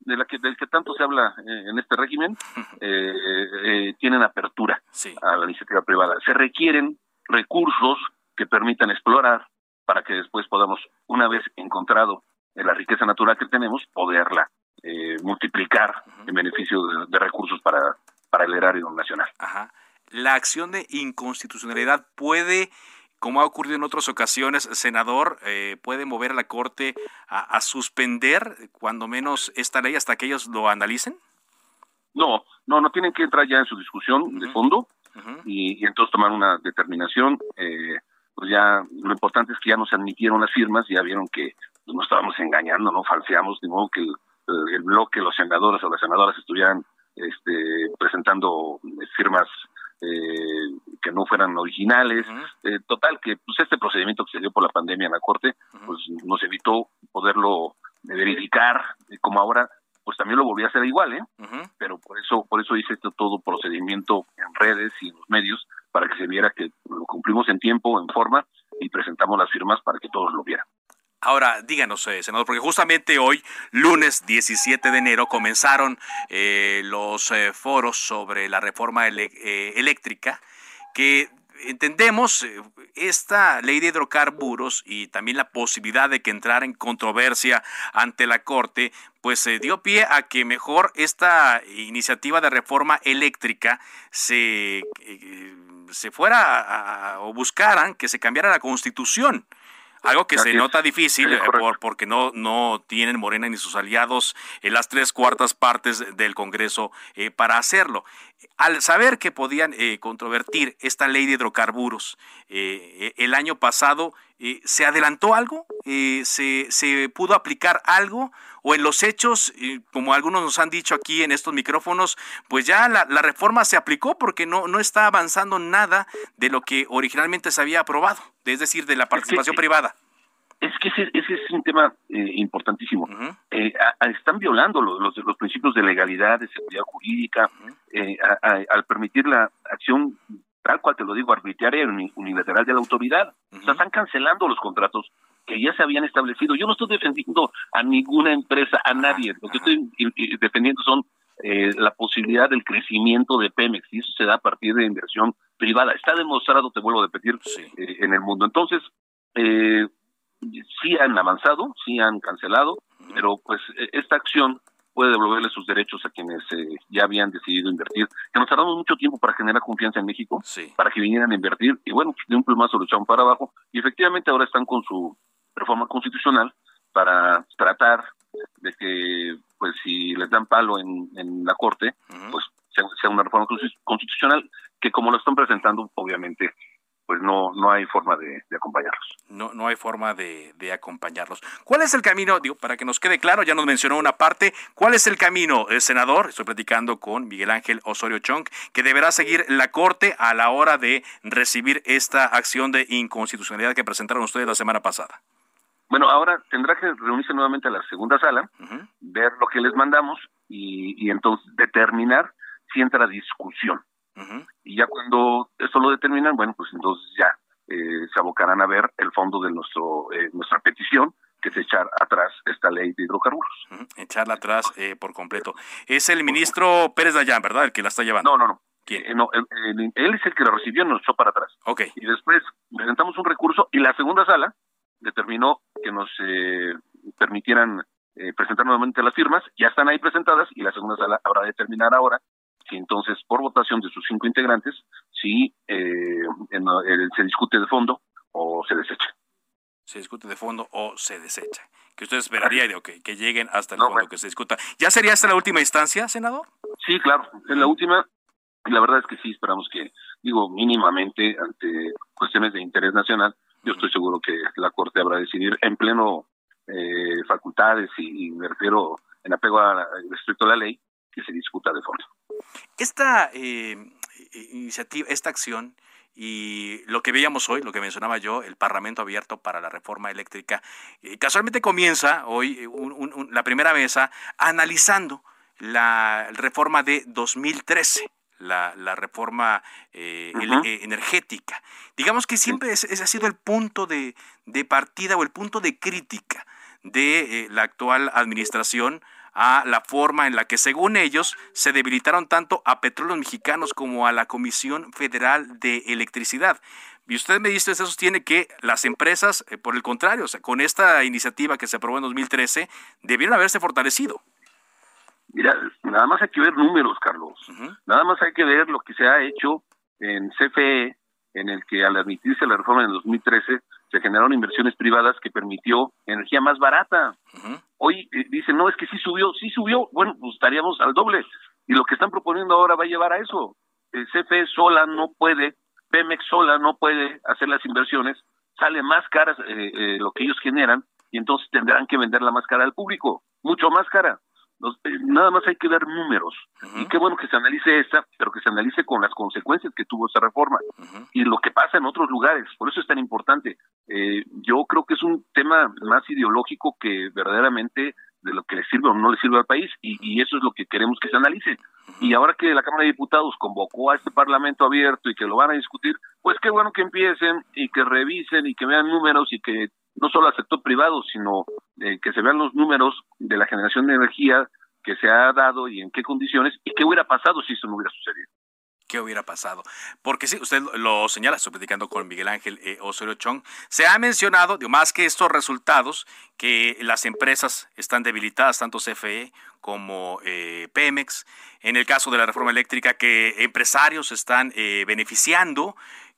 de la que, del que tanto se habla eh, en este régimen, eh, tienen apertura a la iniciativa privada. Se requieren recursos que permitan explorar para que después podamos, una vez encontrado la riqueza natural que tenemos, poderla eh, multiplicar en beneficio de, recursos para, para el erario nacional. Ajá. La acción de inconstitucionalidad puede, como ha ocurrido en otras ocasiones, senador, eh, puede mover a la Corte a, suspender, cuando menos, esta ley hasta que ellos lo analicen? No, no, no tienen que entrar ya en su discusión de fondo y, entonces tomar una determinación. Eh, pues ya lo importante es que ya nos admitieron las firmas, ya vieron que no estábamos engañando, no falseamos, de modo que el, bloque, los senadores o las senadoras estuvieran este, presentando firmas eh, que no fueran originales. Eh, total, que pues este procedimiento que se dio por la pandemia en la Corte, pues nos evitó poderlo verificar, como ahora, pues también lo volví a hacer igual, ¿eh? Pero por eso, por eso hice este todo procedimiento en redes y en los medios, para que se viera que lo cumplimos en tiempo, en forma, y presentamos las firmas para que todos lo vieran. Ahora, díganos, eh, senador, porque justamente hoy, lunes 17 de enero, comenzaron eh, los eh, foros sobre la reforma eléctrica que entendemos esta ley de hidrocarburos y también la posibilidad de que entrara en controversia ante la Corte, pues se dio pie a que mejor esta iniciativa de reforma eléctrica se, se fuera o buscaran que se cambiara la constitución. Algo que se nota difícil eh, por, porque no, no tienen Morena ni sus aliados en las tres cuartas partes del Congreso eh, para hacerlo. Al saber que podían eh, controvertir esta ley de hidrocarburos el año pasado, ¿se adelantó algo? ¿se, ¿Se pudo aplicar algo? ¿O en los hechos, como algunos nos han dicho aquí en estos micrófonos, pues ya la, la reforma se aplicó porque no, no está avanzando nada de lo que originalmente se había aprobado, es decir, de la participación privada? Es que ese, es un tema eh, importantísimo. Eh, están violando los, los, principios de legalidad, de seguridad jurídica, eh, al permitir la acción tal cual te lo digo, arbitraria y unilateral de la autoridad. O sea, están cancelando los contratos que ya se habían establecido. Yo no estoy defendiendo a ninguna empresa, a nadie. Lo que estoy defendiendo son eh, la posibilidad del crecimiento de Pemex y eso se da a partir de inversión privada. Está demostrado, te vuelvo a repetir, eh, en el mundo. Entonces, eh, sí han avanzado, sí han cancelado, pero pues e, esta acción puede devolverle sus derechos a quienes eh, ya habían decidido invertir, que nos tardamos mucho tiempo para generar confianza en México, para que vinieran a invertir, y bueno, de un plumazo lo echaron para abajo, y efectivamente ahora están con su reforma constitucional para tratar de que, pues si les dan palo en, en la Corte, pues sea, una reforma constitucional que como lo están presentando, obviamente pues no, no hay forma de, acompañarlos. No, no hay forma de, acompañarlos. ¿Cuál es el camino? Digo, para que nos quede claro, ya nos mencionó una parte. ¿Cuál es el camino, el senador? Estoy platicando con Miguel Ángel Osorio Chong, que deberá seguir la Corte a la hora de recibir esta acción de inconstitucionalidad que presentaron ustedes la semana pasada. Bueno, ahora tendrá que reunirse nuevamente a la segunda sala, ver lo que les mandamos y, y entonces determinar si entra discusión. Y ya cuando eso lo determinan, bueno, pues entonces ya eh, se abocarán a ver el fondo de nuestro eh, nuestra petición, que es echar atrás esta ley de hidrocarburos. Echarla atrás eh, por completo. Es el ministro Pérez Dayán, ¿verdad? El que la está llevando. No, no, no. no él, es el que la recibió y nos echó para atrás. Ok. Y después presentamos un recurso y la segunda sala determinó que nos permitieran presentar nuevamente las firmas. Ya están ahí presentadas y la segunda sala habrá de determinar ahora y entonces por votación de sus cinco integrantes si eh, se discute de fondo o se desecha. Se discute de fondo o se desecha. Que usted esperaría que, que lleguen hasta el fondo, que se discuta. ¿Ya sería hasta la última instancia, senador? Sí, claro, es la última. Y la verdad es que sí, esperamos que, digo, mínimamente ante cuestiones de interés nacional, yo estoy seguro que la Corte habrá de decidir en pleno eh, facultades y, me refiero en apego al respecto a la ley, que se discuta de fondo. Esta eh, iniciativa, esta acción y lo que veíamos hoy, lo que mencionaba yo, el Parlamento abierto para la reforma eléctrica, eh, casualmente comienza hoy eh, la primera mesa analizando la reforma de 2013. La, reforma energética. Digamos que siempre ese, ha sido el punto de, de, partida o el punto de crítica de la actual administración a la forma en la que, según ellos, se debilitaron tanto a Petróleos Mexicanos como a la Comisión Federal de Electricidad. Y usted me dice, usted sostiene que las empresas, eh, por el contrario, o sea, con esta iniciativa que se aprobó en 2013, debieron haberse fortalecido. Mira, nada más hay que ver números, Carlos. Nada más hay que ver lo que se ha hecho en CFE, en el que al admitirse la reforma en 2013 se generaron inversiones privadas que permitió energía más barata. Hoy eh, dicen, no, es que sí subió, sí subió, bueno, pues estaríamos al doble. Y lo que están proponiendo ahora va a llevar a eso. El CFE sola no puede, Pemex sola no puede hacer las inversiones, sale más caras eh, eh, lo que ellos generan y entonces tendrán que venderla más cara al público, mucho más cara. Eh, nada más hay que ver números. Y qué bueno que se analice esta, pero que se analice con las consecuencias que tuvo esa reforma y lo que pasa en otros lugares. Por eso es tan importante. Eh, yo creo que es un tema más ideológico que verdaderamente de lo que le sirve o no le sirve al país y, eso es lo que queremos que se analice. Y ahora que la Cámara de Diputados convocó a este Parlamento abierto y que lo van a discutir, pues qué bueno que empiecen y que revisen y que vean números y que no solo al sector privado, sino eh, que se vean los números de la generación de energía que se ha dado y en qué condiciones y qué hubiera pasado si eso no hubiera sucedido. ¿Qué hubiera pasado? Porque sí, usted lo señala, estoy platicando con Miguel Ángel eh, Osorio Chong, se ha mencionado, digo, más que estos resultados, que las empresas están debilitadas, tanto CFE como eh, Pemex. En el caso de la reforma eléctrica, que empresarios están eh, beneficiando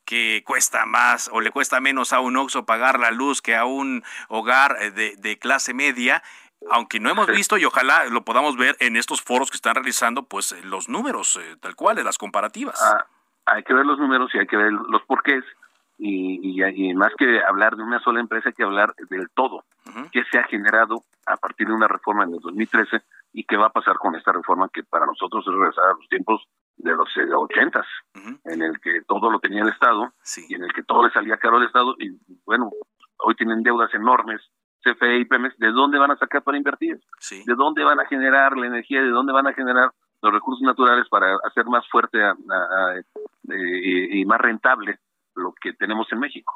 que cuesta más o le cuesta menos a un OXO pagar la luz que a un hogar eh, de, clase media, aunque no hemos visto y ojalá lo podamos ver en estos foros que están realizando, pues eh, los números eh, tal cual, de las comparativas. Ah, hay que ver los números y hay que ver los porqués. Y, y, más que hablar de una sola empresa, hay que hablar del todo que se ha generado a partir de una reforma en el 2013 y qué va a pasar con esta reforma que para nosotros es regresar a los tiempos de los eh, ochentas, en el que todo lo tenía el Estado y en el que todo le salía caro al Estado y bueno, hoy tienen deudas enormes, CFE y Pemex, ¿de dónde van a sacar para invertir? ¿De dónde van a generar la energía? ¿De dónde van a generar los recursos naturales para hacer más fuerte a, eh, y más rentable lo que tenemos en México.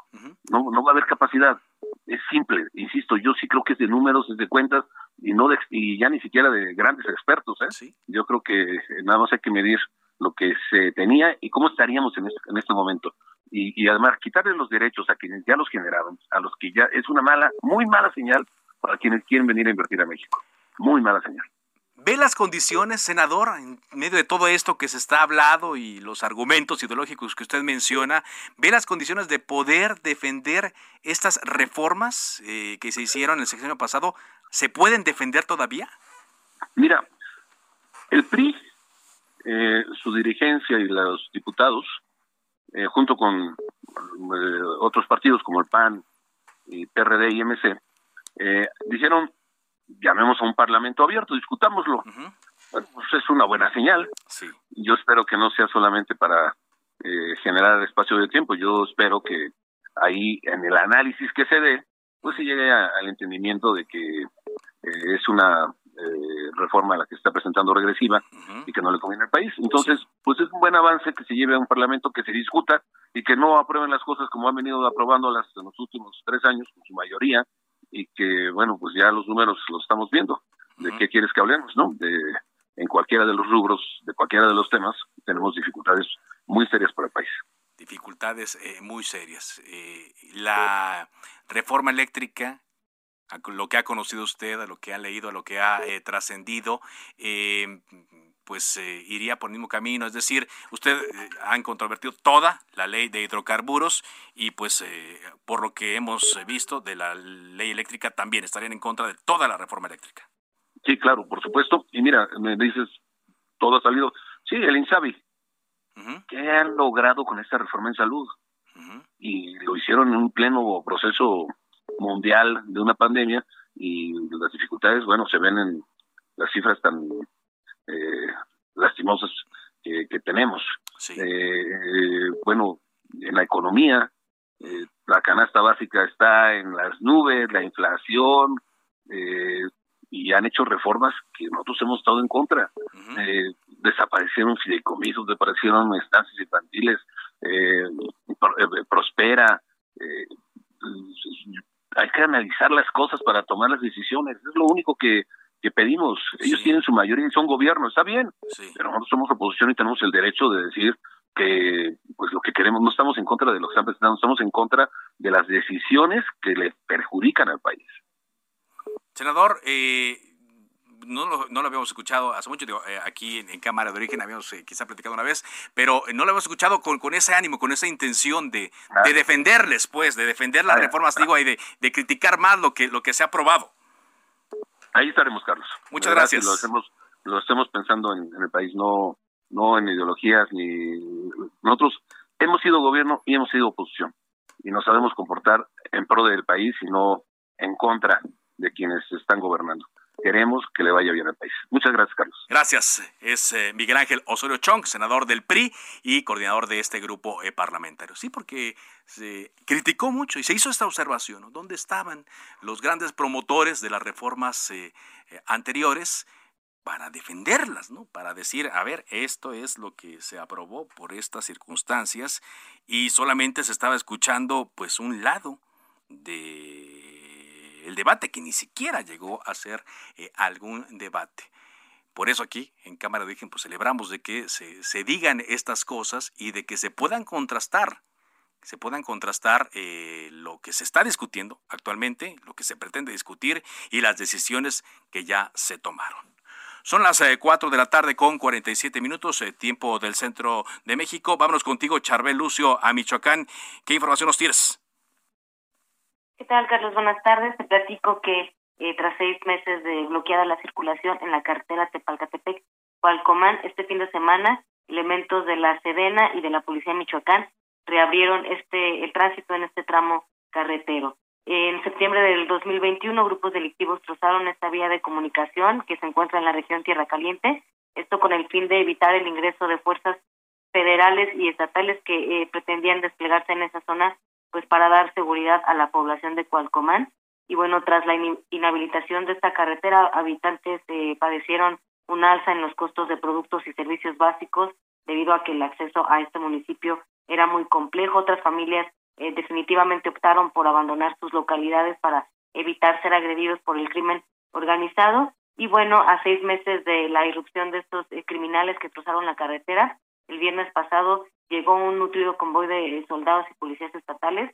no, no va a haber capacidad. Es simple, insisto, yo sí creo que es de números, es de cuentas y no de, y ya ni siquiera de grandes expertos. ¿eh? Yo creo que nada más hay que medir lo que se tenía y cómo estaríamos en este, en este momento. Y, y además quitarle los derechos a quienes ya los generaron, a los que ya es una mala, muy mala señal para quienes quieren venir a invertir a México. Muy mala señal. ¿Ve las condiciones, senador, en medio de todo esto que se está hablando y los argumentos ideológicos que usted menciona, ve las condiciones de poder defender estas reformas eh, que se hicieron el sexenio pasado? ¿Se pueden defender todavía? Mira, el PRI, eh, su dirigencia y los diputados, eh, junto con otros partidos como el PAN y PRD y MC, dijeron llamemos a un parlamento abierto, discutámoslo. Bueno, pues es una buena señal. Yo espero que no sea solamente para eh, generar espacio de tiempo, yo espero que ahí en el análisis que se dé, pues se llegue al entendimiento de que eh, es una eh, reforma la que se está presentando regresiva y que no le conviene al país. Entonces, pues es un buen avance que se lleve a un parlamento que se discuta y que no aprueben las cosas como han venido aprobándolas en los últimos tres años, con su mayoría, y que, bueno, pues ya los números los estamos viendo. ¿De qué quieres que hablemos, no? De, en cualquiera de los rubros, de cualquiera de los temas, tenemos dificultades muy serias para el país. Dificultades eh, muy serias. Eh, la reforma eléctrica, lo que ha conocido usted, a lo que ha leído, a lo que ha eh, trascendido, pues eh, iría por el mismo camino. Es decir, usted eh, han controvertido toda la ley de hidrocarburos y pues eh, por lo que hemos visto de la ley eléctrica también estarían en contra de toda la reforma eléctrica. Sí, claro, por supuesto. Y mira, me dices, todo ha salido. Sí, el INSABI. ¿Qué han logrado con esta reforma en salud? Y lo hicieron en un pleno proceso mundial de una pandemia y las dificultades, bueno, se ven en las cifras tan eh, lastimosas que, tenemos. Eh, bueno, en la economía, eh, la canasta básica está en las nubes, la inflación, y han hecho reformas que nosotros hemos estado en contra. desaparecieron fideicomisos, desaparecieron estancias infantiles, prospera. Hay que analizar las cosas para tomar las decisiones. Es lo único que que pedimos. Ellos tienen su mayoría y son gobierno, está bien, pero nosotros somos oposición y tenemos el derecho de decir que pues lo que queremos, no estamos en contra de lo que están presentando, estamos en contra de las decisiones que le perjudican al país. Senador, eh, no lo, no lo habíamos escuchado hace mucho, eh, aquí en, Cámara de Origen habíamos eh, quizá platicado una vez, pero no lo habíamos escuchado con, con ese ánimo, con esa intención de, de defenderles, pues, de defender las reformas, digo, y de, de criticar más lo que, lo que se ha aprobado. Ahí estaremos, Carlos. Muchas gracias. Lo hacemos, lo estemos pensando en, el país, no, no en ideologías ni nosotros hemos sido gobierno y hemos sido oposición y nos sabemos comportar en pro del país y no en contra de quienes están gobernando queremos que le vaya bien al país. Muchas gracias, Carlos. Gracias. Es eh, Miguel Ángel Osorio Chong, senador del PRI y coordinador de este grupo eh, parlamentario. Sí, porque se criticó mucho y se hizo esta observación. ¿Dónde estaban los grandes promotores de las reformas eh, anteriores? para defenderlas, ¿no? Para decir, a ver, esto es lo que se aprobó por estas circunstancias y solamente se estaba escuchando pues un lado de el debate, que ni siquiera llegó a ser eh, algún debate. Por eso aquí en Cámara de Origen pues celebramos de que se, digan estas cosas y de que se puedan contrastar, se puedan contrastar eh, lo que se está discutiendo actualmente, lo que se pretende discutir y las decisiones que ya se tomaron. Son las 4 eh, de la tarde con 47 minutos, tiempo del centro de México. Vámonos contigo, Charbel Lucio, a Michoacán. ¿Qué información nos tienes? ¿Qué tal, Carlos? Buenas tardes. Te platico que eh, tras seis meses de bloqueada la circulación en la carretera Tepalcatepec, Cualcomán, este fin de semana, elementos de la Sedena y de la Policía Michoacán reabrieron este el tránsito en este tramo carretero. En septiembre del 2021, grupos delictivos trozaron esta vía de comunicación que se encuentra en la región Tierra Caliente, esto con el fin de evitar el ingreso de fuerzas federales y estatales que eh, pretendían desplegarse en esa zona pues para dar seguridad a la población de Cualcomán. Y bueno, tras la inhabilitación de esta carretera, habitantes eh, padecieron un alza en los costos de productos y servicios básicos debido a que el acceso a este municipio era muy complejo. Otras familias eh, definitivamente optaron por abandonar sus localidades para evitar ser agredidos por el crimen organizado. Y bueno, a seis meses de la irrupción de estos eh, criminales que cruzaron la carretera, el viernes pasado llegó un nutrido convoy de eh, soldados y policías estatales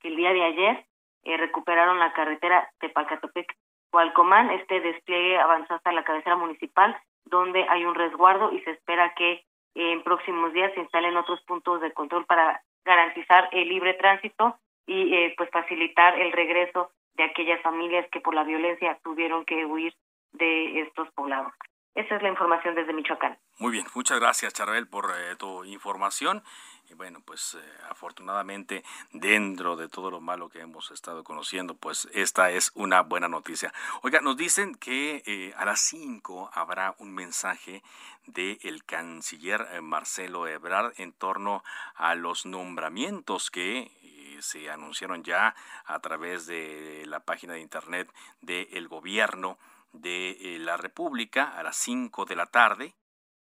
que el día de ayer recuperaron la carretera Tepalcatepec Hualcomán. Este despliegue avanzó hasta la cabecera municipal, donde hay un resguardo y se espera que en próximos días se instalen otros puntos de control para garantizar el libre tránsito y eh, pues facilitar el regreso de aquellas familias que por la violencia tuvieron que huir de estos poblados. Esa es la información desde Michoacán. Muy bien, muchas gracias Charbel por eh, tu información. Y bueno, pues eh, afortunadamente dentro de todo lo malo que hemos estado conociendo, pues esta es una buena noticia. Oiga, nos dicen que eh, a las 5 habrá un mensaje del canciller Marcelo Ebrard en torno a los nombramientos que se anunciaron ya a través de la página de internet del gobierno de la República a las 5 de la tarde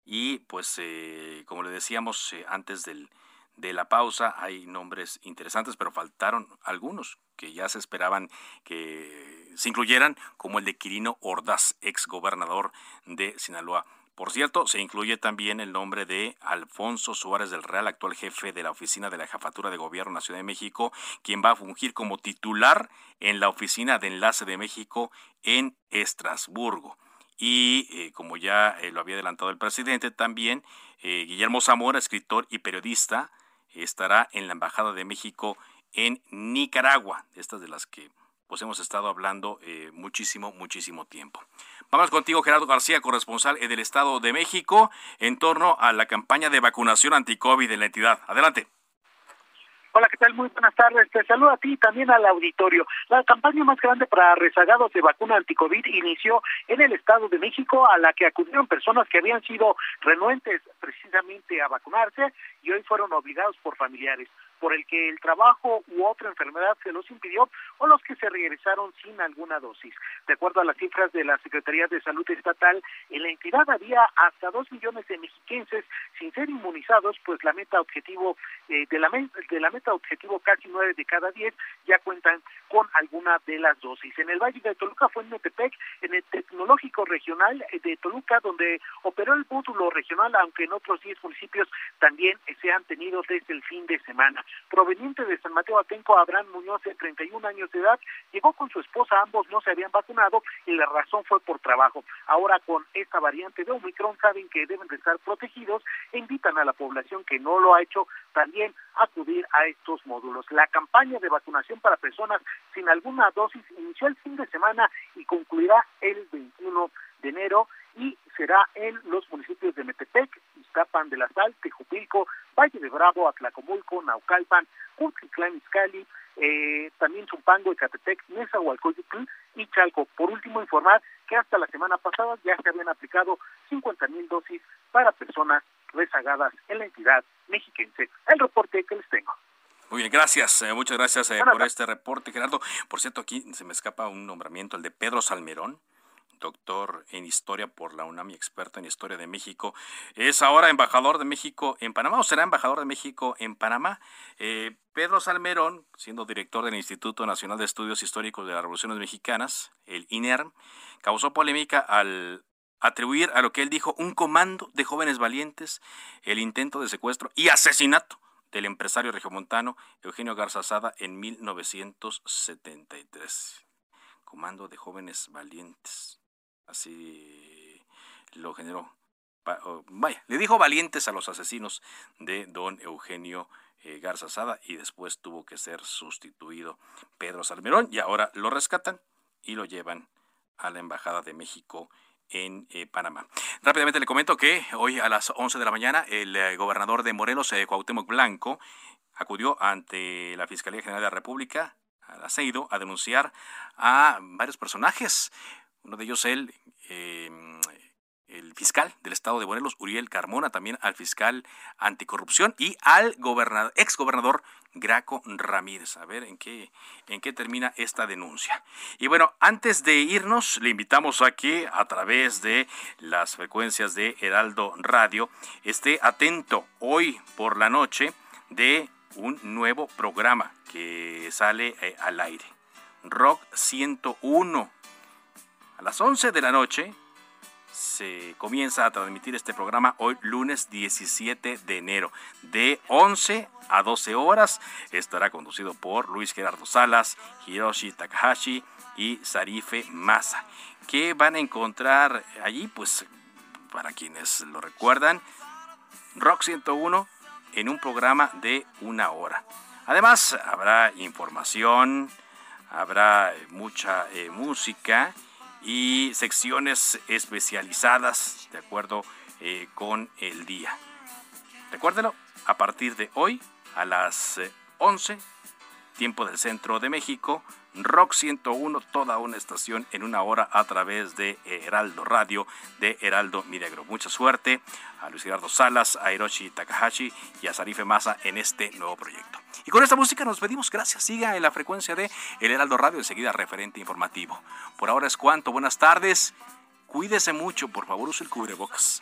y pues, eh, como le decíamos eh, antes del, de la pausa, hay nombres interesantes, pero faltaron algunos que ya se esperaban que se incluyeran, como el de Quirino Ordaz, ex gobernador de Sinaloa. Por cierto, se incluye también el nombre de Alfonso Suárez del Real, actual jefe de la oficina de la Jefatura de Gobierno de la Ciudad de México, quien va a fungir como titular en la oficina de enlace de México en Estrasburgo. Y eh, como ya eh, lo había adelantado el presidente, también eh, Guillermo Zamora, escritor y periodista, estará en la Embajada de México en Nicaragua, estas de las que pues hemos estado hablando muchísimo, muchísimo tiempo. Vamos contigo, Gerardo García, corresponsal del Estado de México, en torno a la campaña de vacunación anti-COVID en la entidad. Adelante. Hola, ¿qué tal? Muy buenas tardes. Te saludo a ti y también al auditorio. La campaña más grande para rezagados de vacuna anticovid inició en el Estado de México, a la que acudieron personas que habían sido renuentes precisamente a vacunarse y hoy fueron obligados por familiares por el que el trabajo u otra enfermedad se los impidió o los que se regresaron sin alguna dosis. De acuerdo a las cifras de la Secretaría de Salud Estatal, en la entidad había hasta dos millones de mexiquenses sin ser inmunizados, pues la meta objetivo eh, de, la, meta objetivo casi nueve de cada diez ya cuentan con alguna de las dosis. En el Valle de Toluca fue en Metepec, en el Tecnológico Regional de Toluca, donde operó el módulo regional, aunque en otros diez municipios también se han tenido desde el fin de semana proveniente de San Mateo Atenco, Abraham Muñoz, de 31 años de edad, llegó con su esposa, ambos no se habían vacunado y la razón fue por trabajo. Ahora con esta variante de Omicron saben que deben de estar protegidos e invitan a la población que no lo ha hecho también a acudir a estos módulos. La campaña de vacunación para personas sin alguna dosis inició el fin de semana y concluirá el 21 de enero y será en los municipios de Metepec, Iztapan de la Sal, Tejupilco, Valle de Bravo, Atlacomulco, Naucalpan, Cuchitlán, Izcalli, eh, también Zumpango, Ecatepec, Nezahualcóyotl y Chalco. Por último, informar que hasta la semana pasada ya se habían aplicado 50 mil dosis para personas rezagadas en la entidad mexiquense. El reporte que les tengo. Muy bien, gracias. Eh, muchas gracias eh, por este reporte, Gerardo. Por cierto, aquí se me escapa un nombramiento, el de Pedro Salmerón doctor en historia por la UNAM y experto en historia de México. Es ahora embajador de México en Panamá o será embajador de México en Panamá. Eh, Pedro Salmerón, siendo director del Instituto Nacional de Estudios Históricos de las Revoluciones Mexicanas, el INERM, causó polémica al atribuir a lo que él dijo un comando de jóvenes valientes el intento de secuestro y asesinato del empresario regiomontano Eugenio Garza Sada en 1973. Comando de jóvenes valientes así lo generó. Vaya, le dijo valientes a los asesinos de don Eugenio eh, Garza Sada y después tuvo que ser sustituido Pedro Salmerón y ahora lo rescatan y lo llevan a la Embajada de México en eh, Panamá. Rápidamente le comento que hoy a las 11 de la mañana el eh, gobernador de Morelos, Cuauhtémoc Blanco, acudió ante la Fiscalía General de la República, al Aceido, a denunciar a varios personajes uno de ellos, él, em, el al fiscal del estado de Morelos, Uriel Carmona, también al fiscal anticorrupción y al gobernador, ex gobernador Graco Ramírez. A ver en qué, en qué termina esta denuncia. Y bueno, antes de irnos, le invitamos a que a través de las frecuencias de Heraldo Radio esté atento hoy por la noche de un nuevo programa que sale eh, al aire. Rock 101. A las 11 de la noche se comienza a transmitir este programa hoy lunes 17 de enero. De 11 a 12 horas estará conducido por Luis Gerardo Salas, Hiroshi Takahashi y Sarife Masa. ¿Qué van a encontrar allí? Pues para quienes lo recuerdan, Rock 101 en un programa de una hora. Además, habrá información, habrá mucha eh, música y secciones especializadas de acuerdo eh, con el día. Recuérdelo, a partir de hoy a las 11, eh, tiempo del centro de México, Rock 101, toda una estación en una hora a través de Heraldo Radio, de Heraldo Milagro. Mucha suerte a Luis Gerardo Salas, a Hiroshi Takahashi y a Sarife Masa en este nuevo proyecto. Y con esta música nos pedimos gracias. Siga en la frecuencia de El Heraldo Radio, enseguida referente informativo. Por ahora es cuanto. Buenas tardes. Cuídese mucho, por favor, use el cubrebocas.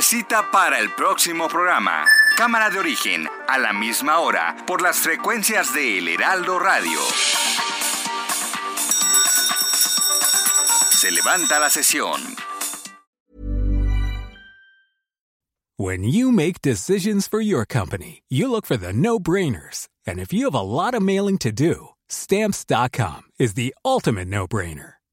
Se cita para el próximo programa. Cámara de origen, a la misma hora, por las frecuencias de El Heraldo Radio. Se levanta la sesión. When you make decisions for your company, you look for the no-brainers. And if you have a lot of mailing to do, stamps.com is the ultimate no-brainer.